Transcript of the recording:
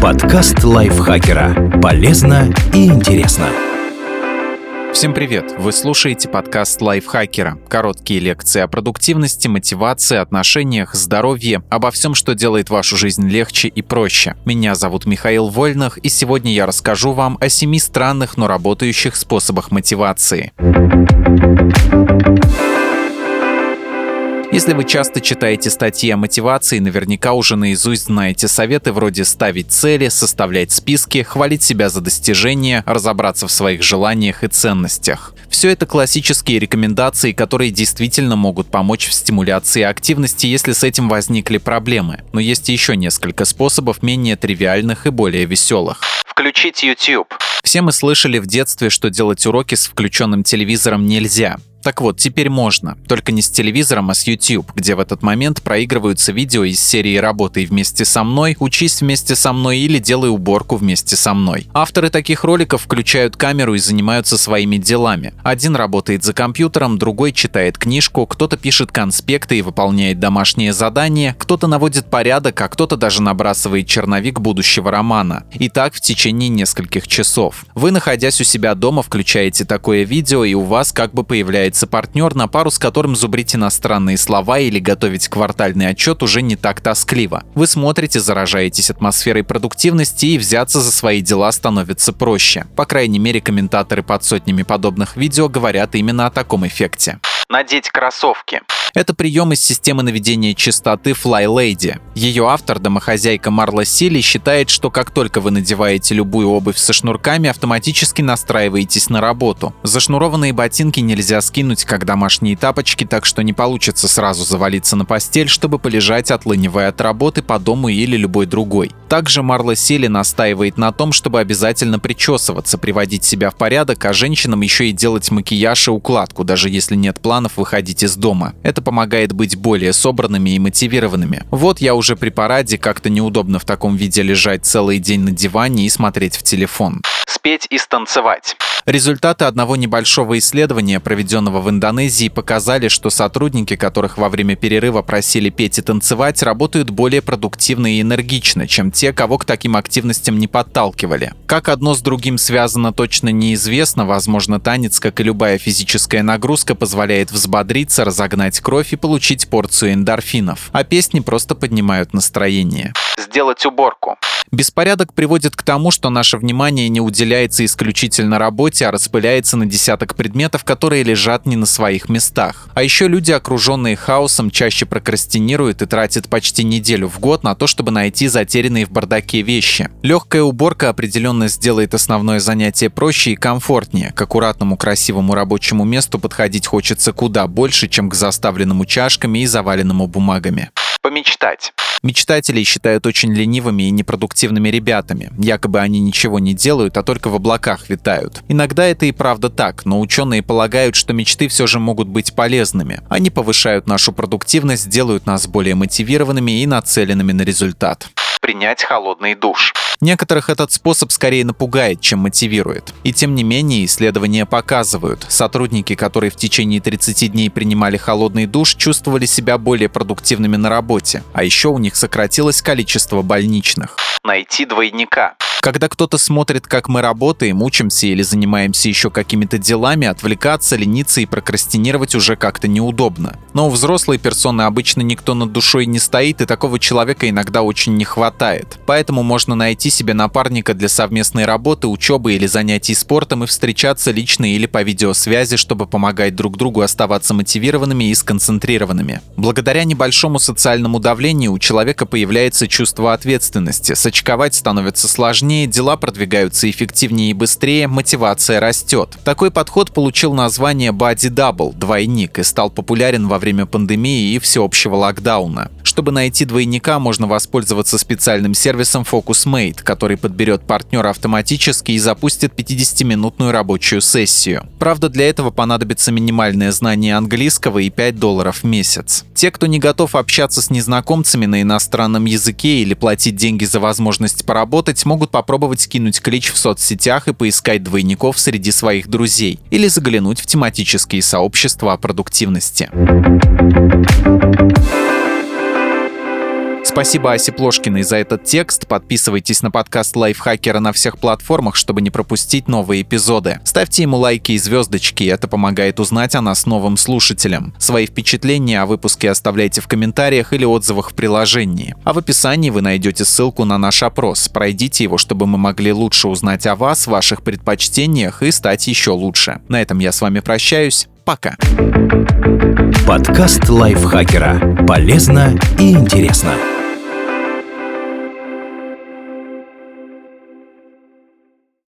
Подкаст лайфхакера. Полезно и интересно. Всем привет! Вы слушаете подкаст лайфхакера. Короткие лекции о продуктивности, мотивации, отношениях, здоровье, обо всем, что делает вашу жизнь легче и проще. Меня зовут Михаил Вольных, и сегодня я расскажу вам о семи странных, но работающих способах мотивации. Если вы часто читаете статьи о мотивации, наверняка уже наизусть знаете советы вроде ставить цели, составлять списки, хвалить себя за достижения, разобраться в своих желаниях и ценностях. Все это классические рекомендации, которые действительно могут помочь в стимуляции активности, если с этим возникли проблемы. Но есть еще несколько способов менее тривиальных и более веселых. Включить YouTube. Все мы слышали в детстве, что делать уроки с включенным телевизором нельзя. Так вот, теперь можно, только не с телевизором, а с YouTube, где в этот момент проигрываются видео из серии «Работай вместе со мной», «Учись вместе со мной» или «Делай уборку вместе со мной». Авторы таких роликов включают камеру и занимаются своими делами. Один работает за компьютером, другой читает книжку, кто-то пишет конспекты и выполняет домашние задания, кто-то наводит порядок, а кто-то даже набрасывает черновик будущего романа. И так в течение нескольких часов. Вы, находясь у себя дома, включаете такое видео, и у вас как бы появляется появляется партнер, на пару с которым зубрить иностранные слова или готовить квартальный отчет уже не так тоскливо. Вы смотрите, заражаетесь атмосферой продуктивности и взяться за свои дела становится проще. По крайней мере, комментаторы под сотнями подобных видео говорят именно о таком эффекте. Надеть кроссовки. Это прием из системы наведения чистоты Fly Lady. Ее автор, домохозяйка Марла Сили, считает, что как только вы надеваете любую обувь со шнурками, автоматически настраиваетесь на работу. Зашнурованные ботинки нельзя скинуть, как домашние тапочки, так что не получится сразу завалиться на постель, чтобы полежать, отлынивая от работы по дому или любой другой. Также Марла Сели настаивает на том, чтобы обязательно причесываться, приводить себя в порядок, а женщинам еще и делать макияж и укладку, даже если нет планов выходить из дома. Это помогает быть более собранными и мотивированными. Вот я уже при параде, как-то неудобно в таком виде лежать целый день на диване и смотреть в телефон. Спеть и станцевать. Результаты одного небольшого исследования, проведенного в Индонезии, показали, что сотрудники, которых во время перерыва просили петь и танцевать, работают более продуктивно и энергично, чем те, кого к таким активностям не подталкивали. Как одно с другим связано точно неизвестно, возможно, танец, как и любая физическая нагрузка, позволяет взбодриться, разогнать кровь и получить порцию эндорфинов, а песни просто поднимают настроение. Сделать уборку. Беспорядок приводит к тому, что наше внимание не уделяется исключительно работе, а распыляется на десяток предметов, которые лежат не на своих местах. А еще люди, окруженные хаосом, чаще прокрастинируют и тратят почти неделю в год на то, чтобы найти затерянные в бардаке вещи. Легкая уборка определенно сделает основное занятие проще и комфортнее. К аккуратному красивому рабочему месту подходить хочется куда больше, чем к заставленному чашками и заваленному бумагами. Помечтать. Мечтателей считают очень ленивыми и непродуктивными ребятами. Якобы они ничего не делают, а только в облаках витают. Иногда это и правда так, но ученые полагают, что мечты все же могут быть полезными. Они повышают нашу продуктивность, делают нас более мотивированными и нацеленными на результат. Принять холодный душ. Некоторых этот способ скорее напугает, чем мотивирует. И тем не менее, исследования показывают, сотрудники, которые в течение 30 дней принимали холодный душ, чувствовали себя более продуктивными на работе, а еще у них сократилось количество больничных. Найти двойника. Когда кто-то смотрит, как мы работаем, учимся или занимаемся еще какими-то делами, отвлекаться, лениться и прокрастинировать уже как-то неудобно. Но у взрослой персоны обычно никто над душой не стоит, и такого человека иногда очень не хватает. Поэтому можно найти себе напарника для совместной работы, учебы или занятий спортом и встречаться лично или по видеосвязи, чтобы помогать друг другу оставаться мотивированными и сконцентрированными. Благодаря небольшому социальному давлению у человека появляется чувство ответственности, сочковать становится сложнее, дела продвигаются эффективнее и быстрее, мотивация растет. Такой подход получил название Body Double – двойник, и стал популярен во время пандемии и всеобщего локдауна. Чтобы найти двойника, можно воспользоваться специальным сервисом FocusMate, который подберет партнера автоматически и запустит 50-минутную рабочую сессию. Правда, для этого понадобится минимальное знание английского и 5 долларов в месяц. Те, кто не готов общаться с незнакомцами на иностранном языке или платить деньги за возможность поработать, могут попробовать скинуть клич в соцсетях и поискать двойников среди своих друзей или заглянуть в тематические сообщества о продуктивности. Спасибо Асе Плошкиной за этот текст. Подписывайтесь на подкаст Лайфхакера на всех платформах, чтобы не пропустить новые эпизоды. Ставьте ему лайки и звездочки, это помогает узнать о нас новым слушателям. Свои впечатления о выпуске оставляйте в комментариях или отзывах в приложении. А в описании вы найдете ссылку на наш опрос. Пройдите его, чтобы мы могли лучше узнать о вас, ваших предпочтениях и стать еще лучше. На этом я с вами прощаюсь. Пока. Подкаст лайфхакера. Полезно и интересно.